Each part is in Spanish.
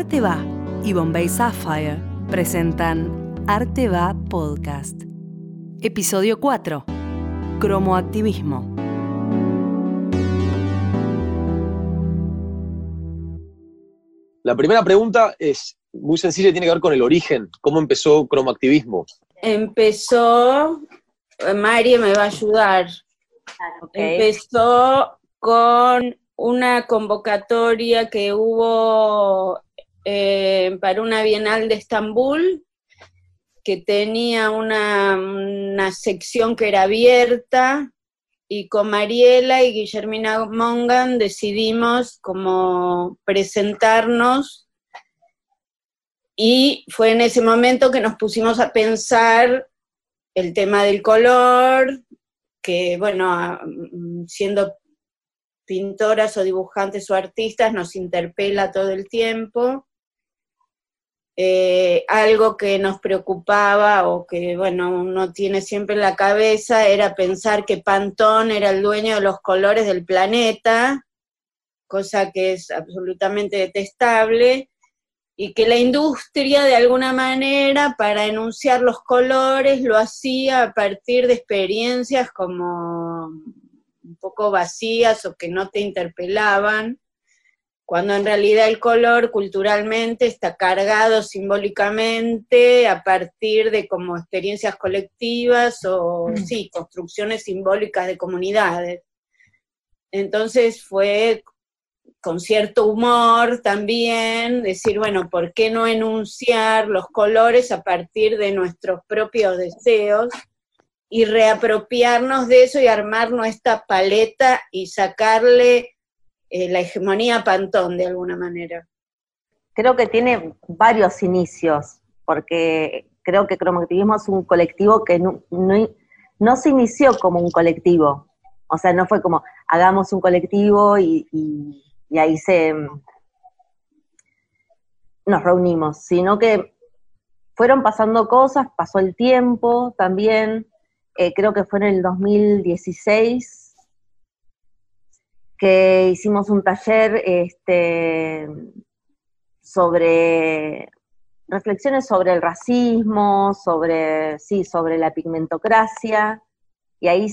Arte Va y Bombay Sapphire presentan Arte Va Podcast. Episodio 4. Cromoactivismo. La primera pregunta es muy sencilla y tiene que ver con el origen. ¿Cómo empezó cromoactivismo? Empezó, Mari me va a ayudar. Empezó con una convocatoria que hubo eh, para una Bienal de Estambul, que tenía una, una sección que era abierta, y con Mariela y Guillermina Mongan decidimos como presentarnos y fue en ese momento que nos pusimos a pensar el tema del color, que bueno, siendo pintoras o dibujantes o artistas nos interpela todo el tiempo. Eh, algo que nos preocupaba o que, bueno, uno tiene siempre en la cabeza era pensar que Pantón era el dueño de los colores del planeta, cosa que es absolutamente detestable, y que la industria de alguna manera para enunciar los colores lo hacía a partir de experiencias como un poco vacías o que no te interpelaban cuando en realidad el color culturalmente está cargado simbólicamente a partir de como experiencias colectivas o, mm. sí, construcciones simbólicas de comunidades. Entonces fue con cierto humor también decir, bueno, ¿por qué no enunciar los colores a partir de nuestros propios deseos y reapropiarnos de eso y armar nuestra paleta y sacarle eh, la hegemonía Pantón de alguna manera. Creo que tiene varios inicios, porque creo que cromoactivismo es un colectivo que no, se inició como un colectivo. O sea, no fue como hagamos un colectivo y, y, ahí se nos reunimos, sino que fueron pasando cosas, pasó el tiempo también, eh, creo que fue en el 2016 que hicimos un taller este, sobre reflexiones sobre el racismo, sobre, sí, sobre la pigmentocracia, y ahí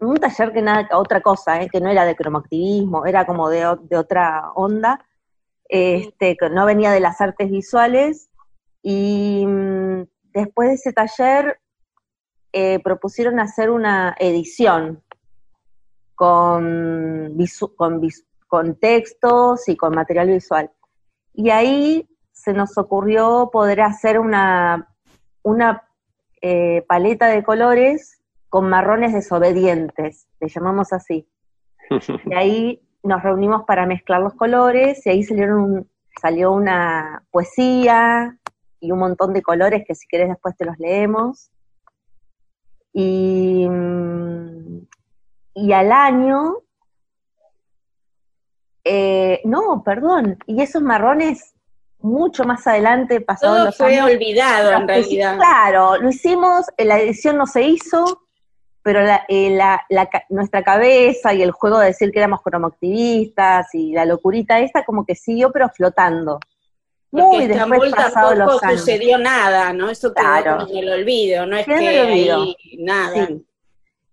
un taller que nada, otra cosa, ¿eh? que no era de cromoactivismo, era como de, otra onda, este, que no venía de las artes visuales, y mm, después de ese taller eh, propusieron hacer una edición con, con, textos y con material visual. Y ahí se nos ocurrió poder hacer una, una eh, paleta de colores con marrones desobedientes, le llamamos así. Y ahí nos reunimos para mezclar los colores y ahí salieron salió una poesía y un montón de colores que si quieres después te los leemos. Y mm, y al año, eh, no, perdón, y esos marrones mucho más adelante pasaron Todo fue olvidado en realidad. Claro, lo hicimos, la edición no se hizo, pero eh, nuestra cabeza y el juego de decir que éramos cromoactivistas y la locurita esta como que siguió pero flotando. Muy después pasado los años. sucedió nada, ¿no? Eso claro. en el olvido, no es que ahí nada.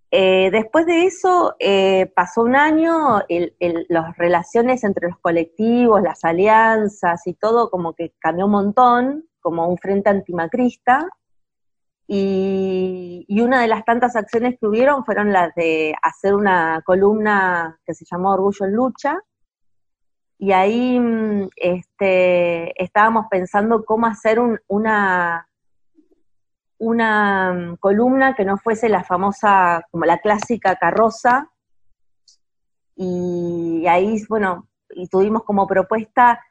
Eh, después de eso eh, pasó un año, las relaciones entre los colectivos, las alianzas y todo como que cambió un montón, como un frente antimacrista, y, una de las tantas acciones que hubieron fueron las de hacer una columna que se llamó Orgullo en Lucha, y ahí mm, este, estábamos pensando cómo hacer una una mm, columna que no fuese la famosa, como la clásica carroza, y ahí, bueno, y tuvimos como propuesta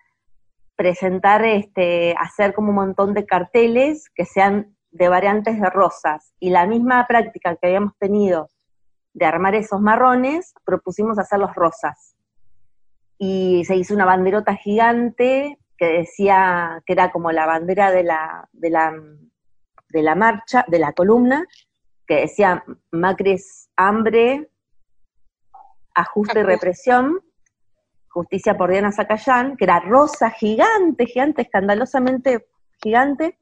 presentar, este, hacer como un montón de carteles que sean de variantes de rosas, y la misma práctica que habíamos tenido de armar esos marrones, propusimos hacer los rosas. Y se hizo una banderota gigante que decía que era como la bandera de la, de la de la marcha, de la columna, que decía Macri hambre, ajuste y represión, Justicia por Diana Zacayán, que era rosa, gigante, gigante, escandalosamente gigante,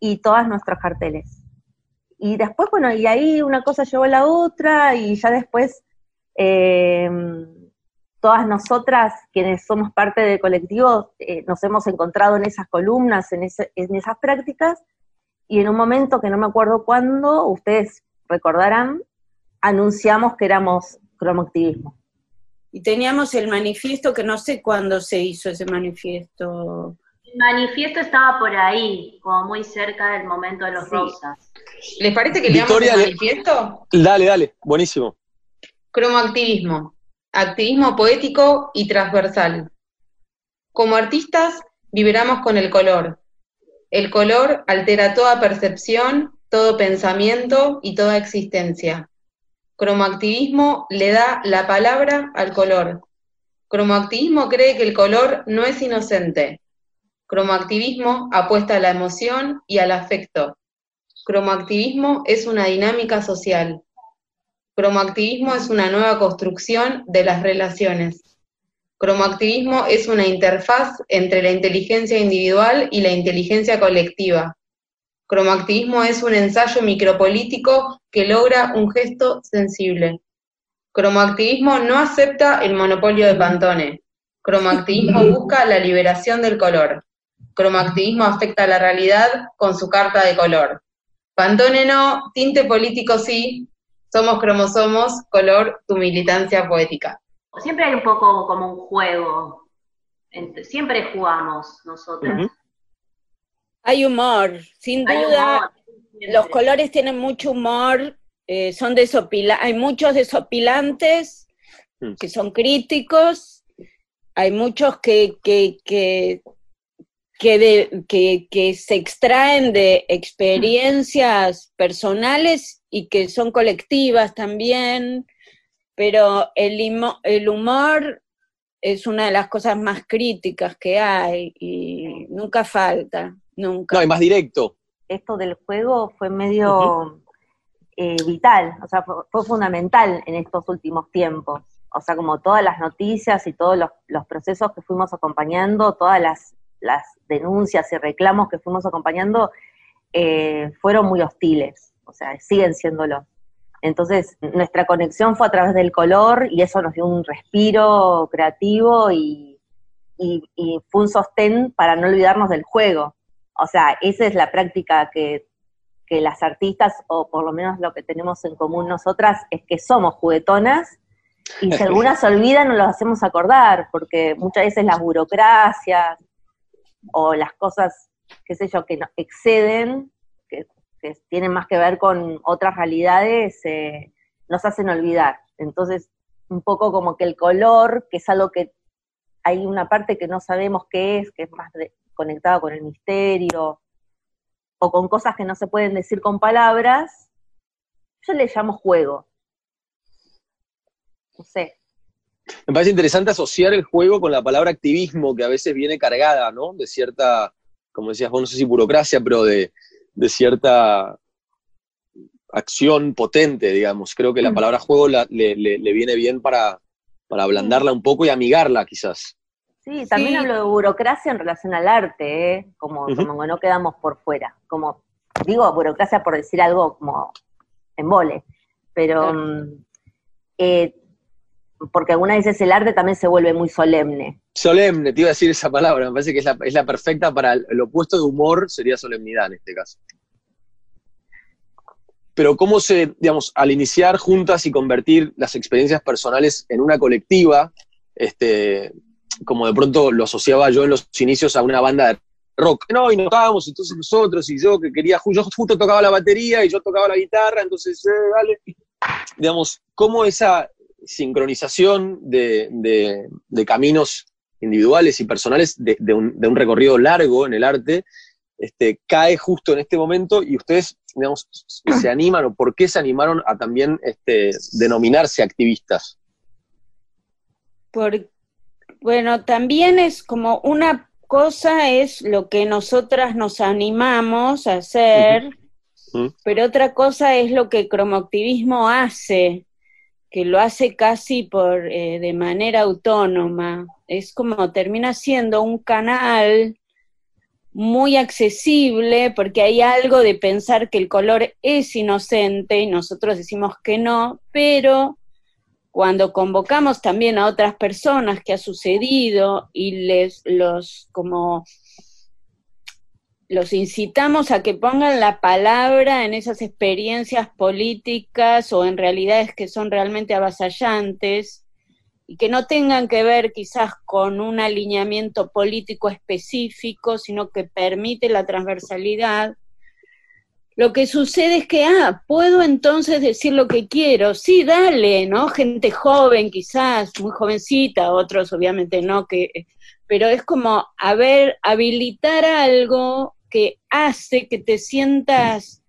y todas nuestros carteles. Y después, bueno, y ahí una cosa llevó a la otra, y ya después eh, todas nosotras, quienes somos parte del colectivo, eh, nos hemos encontrado en esas columnas, en, en esas prácticas, y en un momento que no me acuerdo cuándo, ustedes recordarán, anunciamos que éramos cromoactivismo. Y teníamos el manifiesto, que no sé cuándo se hizo ese manifiesto. El manifiesto estaba por ahí, como muy cerca del momento de los rosas. ¿Les parece que leamos el manifiesto? Dale, dale, buenísimo. Cromoactivismo, activismo poético y transversal. Como artistas, vibramos con el color. El color altera toda percepción, todo pensamiento y toda existencia. Cromoactivismo le da la palabra al color. Cromoactivismo cree que el color no es inocente. Cromoactivismo apuesta a la emoción y al afecto. Cromoactivismo es una dinámica social. Cromoactivismo es una nueva construcción de las relaciones. Cromoactivismo es una interfaz entre la inteligencia individual y la inteligencia colectiva. Cromoactivismo es un ensayo micropolítico que logra un gesto sensible. Cromoactivismo no acepta el monopolio de Pantone. Cromoactivismo busca la liberación del color. Cromoactivismo afecta la realidad con su carta de color. Pantone no, tinte político sí, somos cromosomos, color, tu militancia poética. Siempre hay un poco como un juego, siempre jugamos nosotros. Hay humor, sin duda. Los colores tienen mucho humor, eh, son desopila hay muchos desopilantes mm. que son críticos, hay muchos que, que, que, que, que se extraen de experiencias personales y que son colectivas también, pero el, el humor es una de las cosas más críticas que hay y nunca falta. Nunca. No, y más directo. Esto del juego fue medio eh, vital, o sea, fue, fundamental en estos últimos tiempos. O sea, como todas las noticias y todos los, procesos que fuimos acompañando, todas las, denuncias y reclamos que fuimos acompañando, eh, fueron muy hostiles, o sea, siguen siéndolo. Entonces, nuestra conexión fue a través del color y eso nos dio un respiro creativo y fue un sostén para no olvidarnos del juego. O sea, esa es la práctica que, las artistas, o por lo menos lo que tenemos en común nosotras, es que somos juguetonas y si algunas se olvidan, no los hacemos acordar, porque muchas veces las burocracias o las cosas, qué sé yo, que exceden, que, tienen más que ver con otras realidades, eh, nos hacen olvidar. Entonces, un poco como que el color, que es algo que hay una parte que no sabemos qué es, que es más de, conectado con el misterio o con cosas que no se pueden decir con palabras, yo le llamo juego. No sé. Me parece interesante asociar el juego con la palabra activismo, que a veces viene cargada, ¿no? De cierta, como decías vos, no sé si burocracia, pero de, cierta acción potente, digamos. Creo que la mm. palabra juego le, viene bien para, para ablandarla un poco y amigarla, quizás. Sí, también hablo de burocracia en relación al arte, ¿eh? como, como no quedamos por fuera. Como, digo, burocracia por decir algo como en vole, pero mm, eh, porque algunas veces el arte también se vuelve muy solemne. Solemne, te iba a decir esa palabra, me parece que es la, es la perfecta para el, opuesto de humor, sería solemnidad en este caso. Pero cómo se, digamos, al iniciar juntas y convertir las experiencias personales en una colectiva, este, como de pronto lo asociaba yo en los inicios a una banda de rock. No, y nos tocábamos, entonces nosotros, y yo que quería, yo justo tocaba la batería y yo tocaba la guitarra, entonces, eh, dale. Digamos, cómo esa sincronización de, caminos individuales y personales de, un, recorrido largo en el arte, este, cae justo en este momento y ustedes, digamos, se animan o por qué se animaron a también este, denominarse activistas. Bueno, también es como una cosa es lo que nosotras nos animamos a hacer, pero otra cosa es lo que el cromoactivismo hace, que lo hace casi por eh, de manera autónoma. Es como termina siendo un canal muy accesible porque hay algo de pensar que el color es inocente y nosotros decimos que no, pero cuando convocamos también a otras personas que ha sucedido y les los como los incitamos a que pongan la palabra en esas experiencias políticas o en realidades que son realmente avasallantes y que no tengan que ver quizás con un alineamiento político específico, sino que permite la transversalidad. Lo que sucede es que, ah, puedo entonces decir lo que quiero, sí, dale, ¿no? Gente joven quizás, muy jovencita, otros obviamente no, que, pero es como, a ver, habilitar algo que hace que te sientas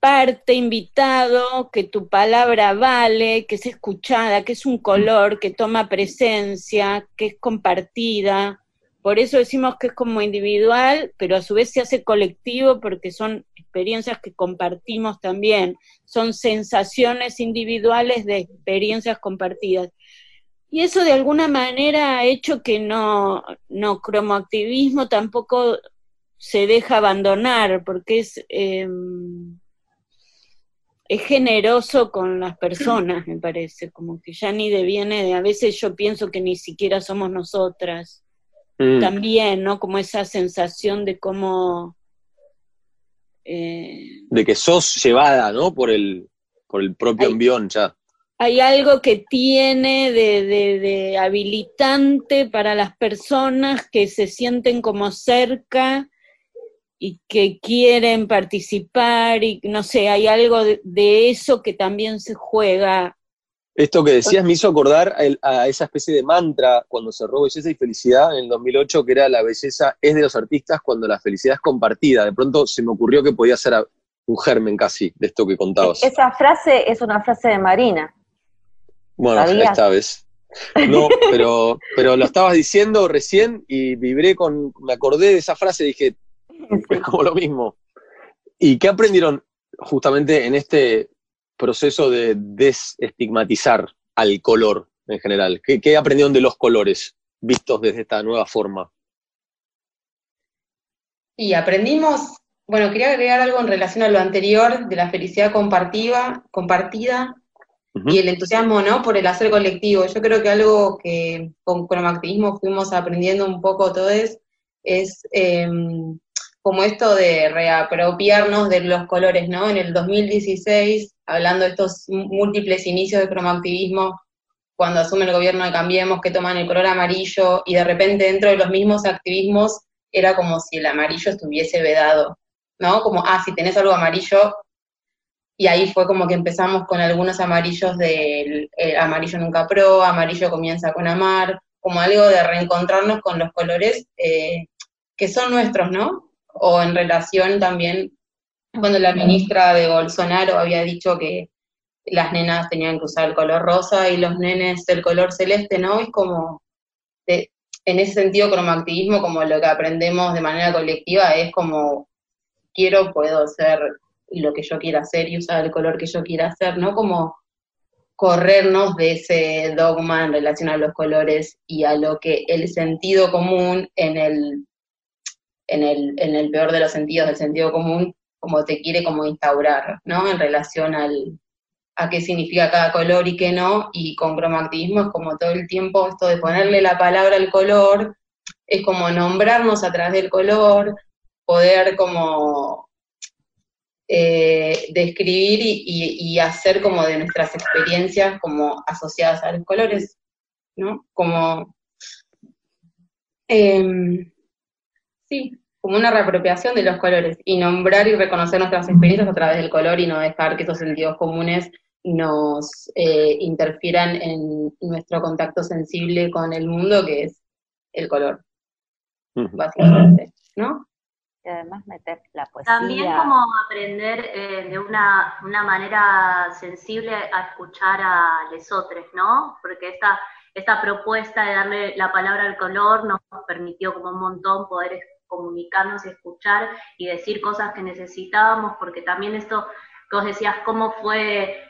parte, invitado, que tu palabra vale, que es escuchada, que es un color, que toma presencia, que es compartida. Por eso decimos que es como individual, pero a su vez se hace colectivo porque son experiencias que compartimos también, son sensaciones individuales de experiencias compartidas. Y eso de alguna manera ha hecho que no, no cromoactivismo tampoco se deja abandonar, porque es, em, es generoso con las personas, me parece, como que ya ni deviene de, a veces yo pienso que ni siquiera somos nosotras, mm. también, ¿no? Como esa sensación de cómo... Eh, de que sos llevada, ¿no? Por el, por el propio envión ya. Hay algo que tiene de, de, de habilitante para las personas que se sienten como cerca y que quieren participar y no sé, hay algo de, eso que también se juega. Esto que decías me hizo acordar a, esa especie de mantra cuando cerró Belleza y Felicidad en el 2008, que era la belleza es de los artistas cuando la felicidad es compartida. De pronto se me ocurrió que podía ser un germen casi de esto que contabas. Esa frase es una frase de Marina. Bueno, esta vez. No, pero, pero lo estabas diciendo recién y vibré con, me acordé de esa frase y dije, es como lo mismo. ¿Y qué aprendieron justamente en este proceso de desestigmatizar al color en general? ¿Qué, aprendieron de los colores vistos desde esta nueva forma? Y aprendimos, bueno, quería agregar algo en relación a lo anterior de la felicidad compartida, compartida y el entusiasmo, ¿no? Por el hacer colectivo. Yo creo que algo que con cromoactivismo fuimos aprendiendo un poco todo es, es em, como esto de reapropiarnos de los colores, ¿no? En el 2016, hablando de estos múltiples inicios de cromoactivismo, cuando asume el gobierno de Cambiemos, que toman el color amarillo, y de repente dentro de los mismos activismos era como si el amarillo estuviese vedado, ¿no? Como, ah, si tenés algo amarillo, y ahí fue como que empezamos con algunos amarillos del amarillo nunca pro, amarillo comienza con amar, como algo de reencontrarnos con los colores eh, que son nuestros, ¿no? O en relación también cuando la ministra de Bolsonaro había dicho que las nenas tenían que usar el color rosa y los nenes el color celeste, ¿no? Es como, en ese sentido, cromoactivismo, como lo que aprendemos de manera colectiva, es como, quiero, puedo hacer lo que yo quiera hacer y usar el color que yo quiera hacer, ¿no? Como corrernos de ese dogma en relación a los colores y a lo que el sentido común en el en el, en el peor de los sentidos, del sentido común, como te quiere como instaurar, ¿no? En relación al, a qué significa cada color y qué no, y con cromatismo es como todo el tiempo esto de ponerle la palabra al color, es como nombrarnos a través del color, poder como eh, describir y, hacer como de nuestras experiencias como asociadas a los colores, ¿no? Como... Em, Sí, como una reapropiación de los colores y nombrar y reconocer nuestras experiencias a través del color y no dejar que esos sentidos comunes nos eh, interfieran en nuestro contacto sensible con el mundo, que es el color, básicamente, ¿no? Y además meter la poesía. También como aprender eh, de una, una, manera sensible a escuchar a lesotres, ¿no? Porque esta, esta propuesta de darle la palabra al color nos permitió como un montón poder comunicarnos, escuchar y decir cosas que necesitábamos, porque también esto que vos decías, cómo fue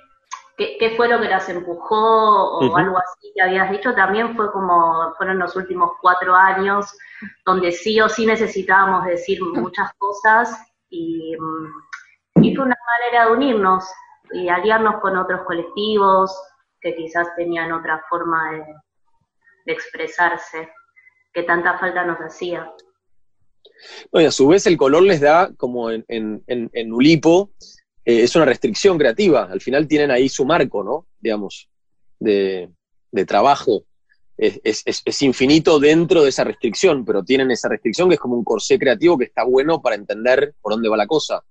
qué, fue lo que las empujó o algo así que habías dicho, también fue como, fueron los últimos cuatro años donde sí o sí necesitábamos decir muchas cosas y, mm, y fue una manera de unirnos y aliarnos con otros colectivos que quizás tenían otra forma de, expresarse, que tanta falta nos hacía. Y a su vez el color les da, como en, en, en Ulipo, eh, es una restricción creativa. Al final tienen ahí su marco, ¿no? Digamos, de, trabajo. Es, infinito dentro de esa restricción, pero tienen esa restricción que es como un corsé creativo que está bueno para entender por dónde va la cosa.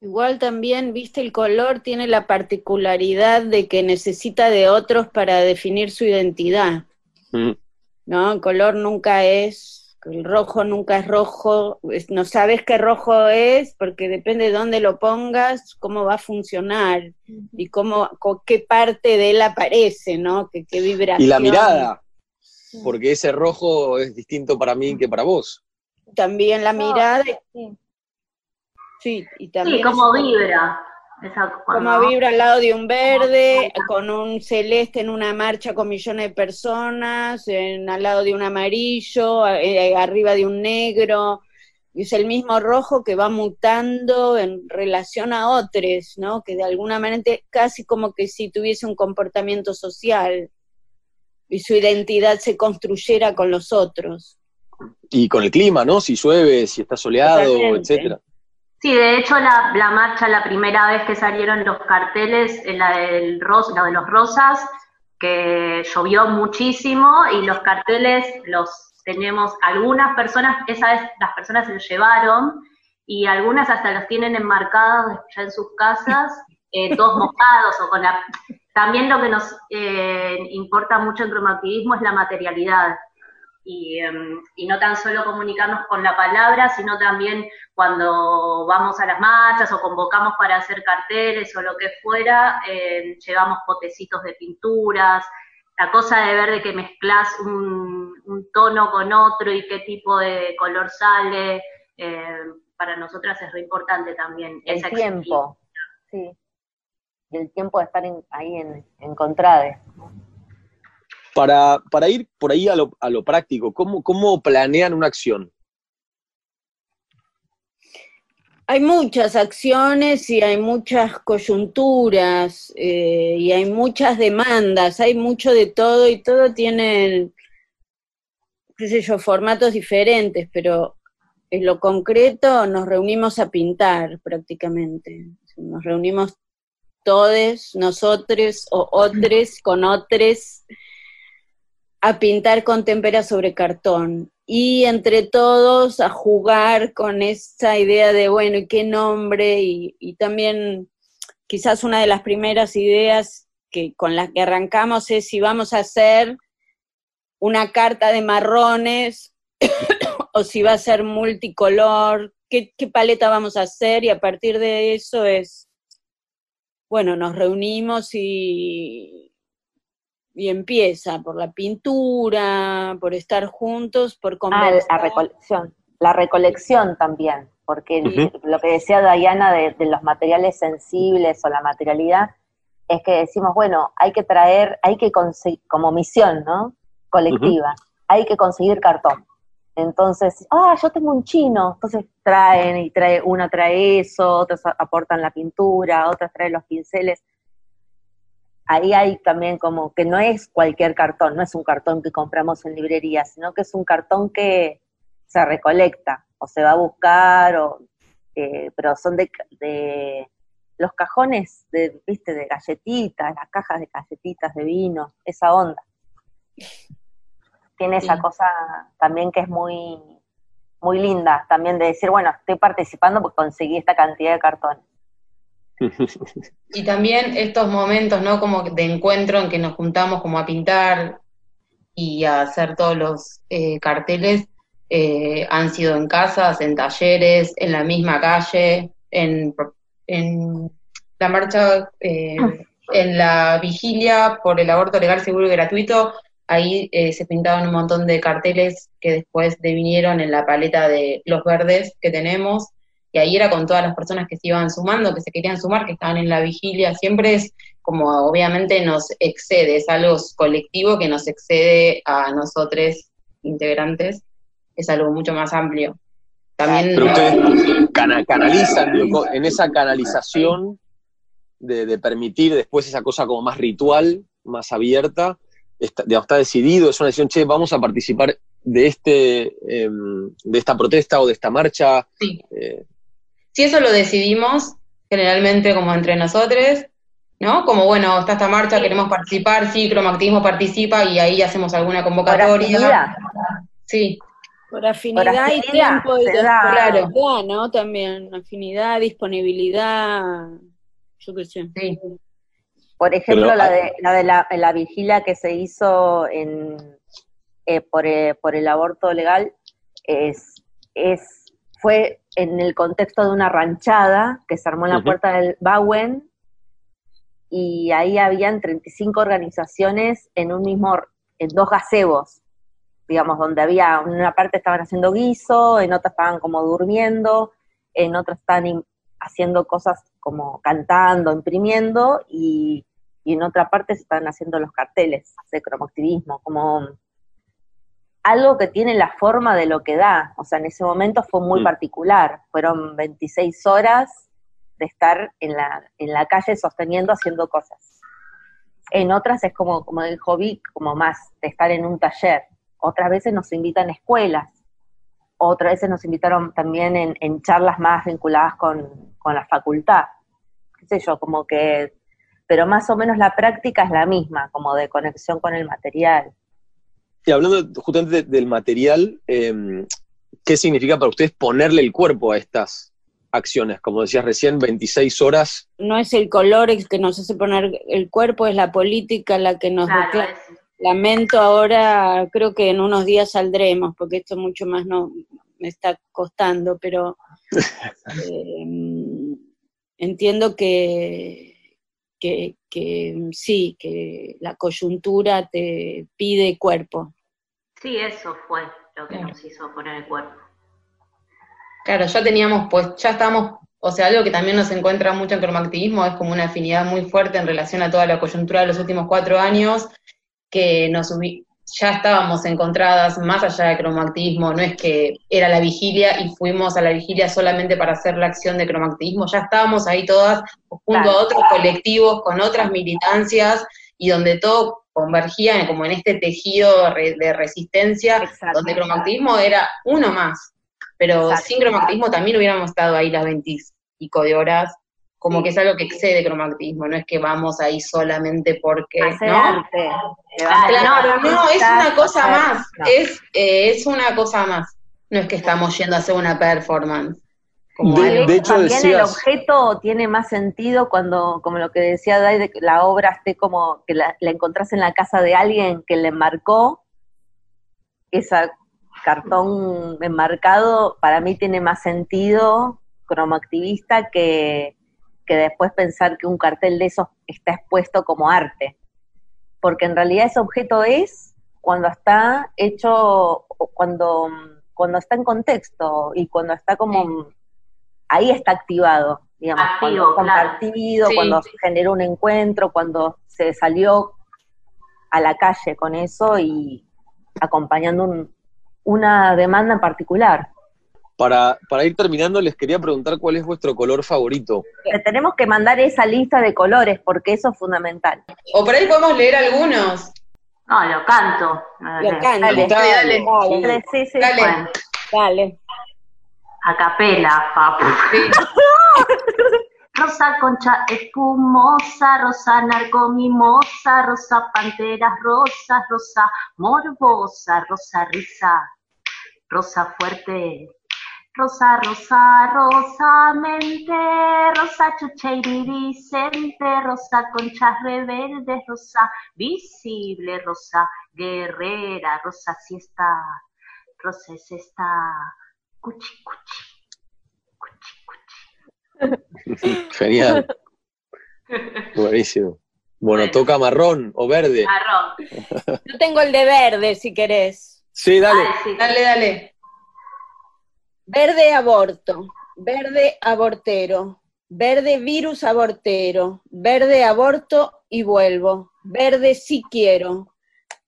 Igual también, viste, el color tiene la particularidad de que necesita de otros para definir su identidad. Mm. ¿No? El color nunca es el rojo nunca es rojo, no sabes qué rojo es porque depende de dónde lo pongas, cómo va a funcionar y cómo, qué parte de él aparece, ¿no? ¿Qué, qué vibración. Y la mirada, porque ese rojo es distinto para mí que para vos. También la mirada. Sí, y también. Sí, cómo vibra. Como vibra al lado de un verde, con un celeste en una marcha con millones de personas, en, al lado de un amarillo, eh, arriba de un negro. Es el mismo rojo que va mutando en relación a otros, ¿no? Que de alguna manera casi como que si tuviese un comportamiento social y su identidad se construyera con los otros. Y con el clima, ¿no? Si llueve, si está soleado, etcétera. Sí, de hecho la, marcha, la primera vez que salieron los carteles, la, del la de los rosas, que llovió muchísimo y los carteles los tenemos, algunas personas, esa vez las personas se los llevaron y algunas hasta los tienen enmarcados ya en sus casas, eh, todos mojados o con la... También lo que nos eh, importa mucho en cromoactivismo es la materialidad. Em, y, no tan solo comunicarnos con la palabra, sino también cuando vamos a las marchas o convocamos para hacer carteles o lo que fuera, eh, llevamos potecitos de pinturas, la cosa de ver de que mezclas un, tono con otro y qué tipo de color sale, eh, para nosotras es muy importante también. El tiempo, sí. Y el tiempo de estar ahí en, en Contrade. Para, para ir por ahí a lo, a lo práctico, ¿cómo, ¿cómo planean una acción? Hay muchas acciones y hay muchas coyunturas eh, y hay muchas demandas, hay mucho de todo y todo tiene, qué sé yo, formatos diferentes, pero en lo concreto nos reunimos a pintar prácticamente. Nos reunimos todos, nosotros o otros con otros a pintar con témpera sobre cartón y entre todos a jugar con esa idea de, bueno, ¿y qué nombre? Y, también quizás una de las primeras ideas que, con las que arrancamos es si vamos a hacer una carta de marrones o si va a ser multicolor, qué, qué paleta vamos a hacer y a partir de eso es, bueno, nos reunimos y, y empieza por la pintura, por estar juntos, por conversar. Ah, la recolección, la recolección también, porque lo que decía Diana de, los materiales sensibles o la materialidad, es que decimos, bueno, hay que traer, hay que conseguir, como misión, ¿no? Colectiva, hay que conseguir cartón. Entonces, ah, yo tengo un chino, entonces traen y trae, una trae eso, otros aportan la pintura, otras traen los pinceles ahí hay también como que no es cualquier cartón, no es un cartón que compramos en librería, sino que es un cartón que se recolecta o se va a buscar, o, eh, pero son de, los cajones de, viste, de galletitas, las cajas de galletitas de vino, esa onda. Tiene esa cosa también que es muy, muy linda, también de decir, bueno, estoy participando porque conseguí esta cantidad de cartones. Y también estos momentos, ¿no? Como de encuentro en que nos juntamos como a pintar y a hacer todos los eh, carteles, eh, han sido en casas, en talleres, en la misma calle, en, la marcha, eh, en la vigilia por el aborto legal, seguro y gratuito, ahí se pintaban un montón de carteles que después devinieron en la paleta de los verdes que tenemos y ahí era con todas las personas que se iban sumando, que se querían sumar, que estaban en la vigilia, siempre es como obviamente nos excede, es algo colectivo que nos excede a nosotros integrantes, es algo mucho más amplio. También Pero ustedes canalizan, en esa canalización de, permitir después esa cosa como más ritual, más abierta, está, está decidido, es una decisión, che, vamos a participar de, este, em, de esta protesta o de esta marcha. Sí. Eh, si eso lo decidimos, generalmente como entre nosotros, ¿no? Como, bueno, está esta marcha, queremos participar, sí, Cromactismo participa y ahí hacemos alguna convocatoria. Sí. Por afinidad, y tiempo y claro. ¿no? También, afinidad, disponibilidad, yo qué sé. Sí. Por ejemplo, la, de, la de la, vigilia que se hizo en, eh, por, eh, por, el aborto legal es, es, fue en el contexto de una ranchada que se armó en la puerta del Bauen y ahí habían 35 organizaciones en un mismo, en dos gazebos, digamos, donde había, en una parte estaban haciendo guiso, en otra estaban como durmiendo, en otra estaban haciendo cosas como cantando, imprimiendo, y, en otra parte se estaban haciendo los carteles de cromoactivismo, como algo que tiene la forma de lo que da. O sea, en ese momento fue muy mm. particular. Fueron 26 horas de estar en la, en la calle sosteniendo, haciendo cosas. En otras es como, como dijo Vic, como más de estar en un taller. Otras veces nos invitan a escuelas. Otras veces nos invitaron también en, charlas más vinculadas con, la facultad. Qué sé yo, como que... Pero más o menos la práctica es la misma, como de conexión con el material. Y hablando justamente del material, em, ¿qué significa para ustedes ponerle el cuerpo a estas acciones, como decías recién, 26 horas. No es el color el que nos hace poner el cuerpo, es la política la que nos Lamento ahora, creo que en unos días saldremos, porque esto mucho más no me está costando, pero em, entiendo que, que, que sí, que la coyuntura te pide cuerpo. Sí, eso fue lo que nos hizo poner el cuerpo. Claro, ya teníamos, pues ya estamos, o sea, algo que también nos encuentra mucho en cromoactivismo es como una afinidad muy fuerte en relación a toda la coyuntura de los últimos cuatro años, que nos ya estábamos encontradas más allá de cromoactivismo, no es que era la vigilia y fuimos a la vigilia solamente para hacer la acción de cromoactivismo, ya estábamos ahí todas junto a otros colectivos, con otras militancias, y donde todo convergía como en este tejido de resistencia, donde el cromoactivismo era uno más. Pero sin cromatismo también hubiéramos estado ahí las 20 de horas, como que es algo que excede cromatismo, no es que vamos ahí solamente porque, ¿no? Claro, no, es una cosa más, es, eh, es una cosa más, no es que estamos yendo a hacer una performance. De, hecho, también el objeto tiene más sentido cuando, como lo que decía Dai, de que la obra esté como que la, la encontrás en la casa de alguien que le marcó esa cartón enmarcado para mí tiene más sentido cromoactivista que, que después pensar que un cartel de esos está expuesto como arte. Porque en realidad ese objeto es cuando está hecho, cuando, cuando está en contexto y cuando está como, ahí está activado, digamos, cuando compartido, cuando generó un encuentro, cuando se salió a la calle con eso y acompañando un, una demanda en particular. Para, para, ir terminando, les quería preguntar cuál es vuestro color favorito. tenemos que mandar esa lista de colores porque eso es fundamental. O por ahí podemos leer algunos. No, lo canto. Lo canto. Dale, dale. Dale. Sí, sí, dale. dale. A capela, papu. Rosa concha espumosa, rosa narcomimosa, rosa panteras rosas, rosa morbosa, rosa risa rosa fuerte, rosa, rosa, rosamente, rosa chucha iridiscente, rosa conchas rebeldes, rosa visible, rosa guerrera, rosa siesta, rosa es esta, cuchi, cuchi, cuchi, cuchi. Genial. Buenísimo. Bueno, toca marrón o verde. Marrón. Yo tengo el de verde, si querés. Sí, dale. dale, dale. Verde aborto. verde abortero, verde virus abortero, verde aborto y vuelvo, verde sí quiero,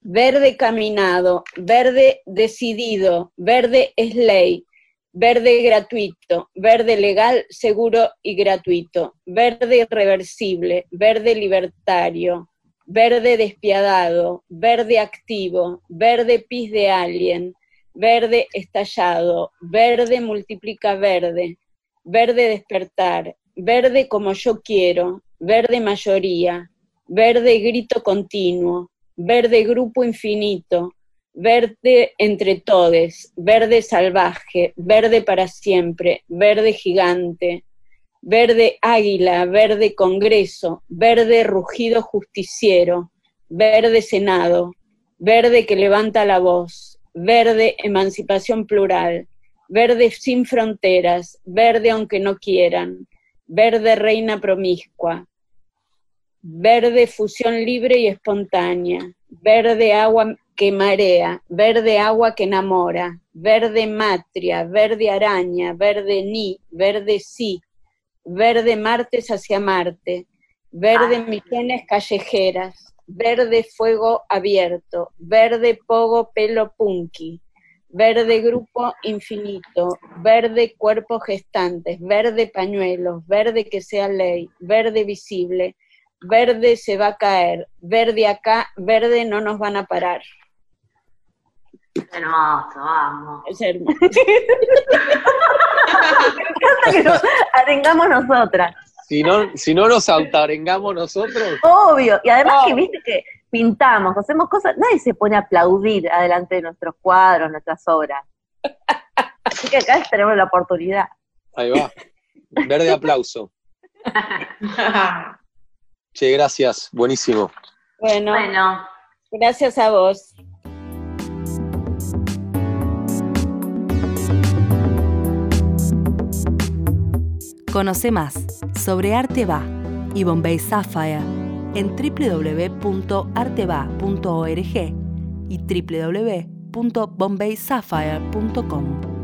verde caminado, verde decidido, verde es ley, verde gratuito, verde legal, seguro y gratuito, verde irreversible, verde libertario, verde despiadado, verde activo, verde pis de alien, verde estallado, verde multiplica verde, verde despertar, verde como yo quiero, verde mayoría, verde grito continuo, verde grupo infinito, verde entre todes, verde salvaje, verde para siempre, verde gigante, verde águila, verde congreso, verde rugido justiciero, verde senado, verde que levanta la voz, verde emancipación plural, verde sin fronteras, verde aunque no quieran, verde reina promiscua, verde fusión libre y espontánea, verde agua que marea, verde agua que enamora, verde matria, verde araña, verde ni, verde sí, verde martes hacia Marte, verde millones callejeras, verde fuego abierto, verde pogo pelo punky, verde grupo infinito, verde cuerpos gestantes, verde pañuelos, verde que sea ley, verde visible, verde se va a caer, verde acá, verde no nos van a parar. Hermoso, vamos. Es hermoso. que nos arengamos nosotras. Si no, si no nos autarengamos nosotros, Obvio. Y además que Oh. viste que pintamos, hacemos cosas, nadie se pone a aplaudir adelante de nuestros cuadros, nuestras obras. Así que acá tenemos la oportunidad. ahí va. Verde aplauso. Che, gracias, buenísimo. Bueno, Bueno, gracias a vos. Conoce más sobre Arte Va y Bombay Sapphire en www.arteva.org y www.bombaysapphire.com.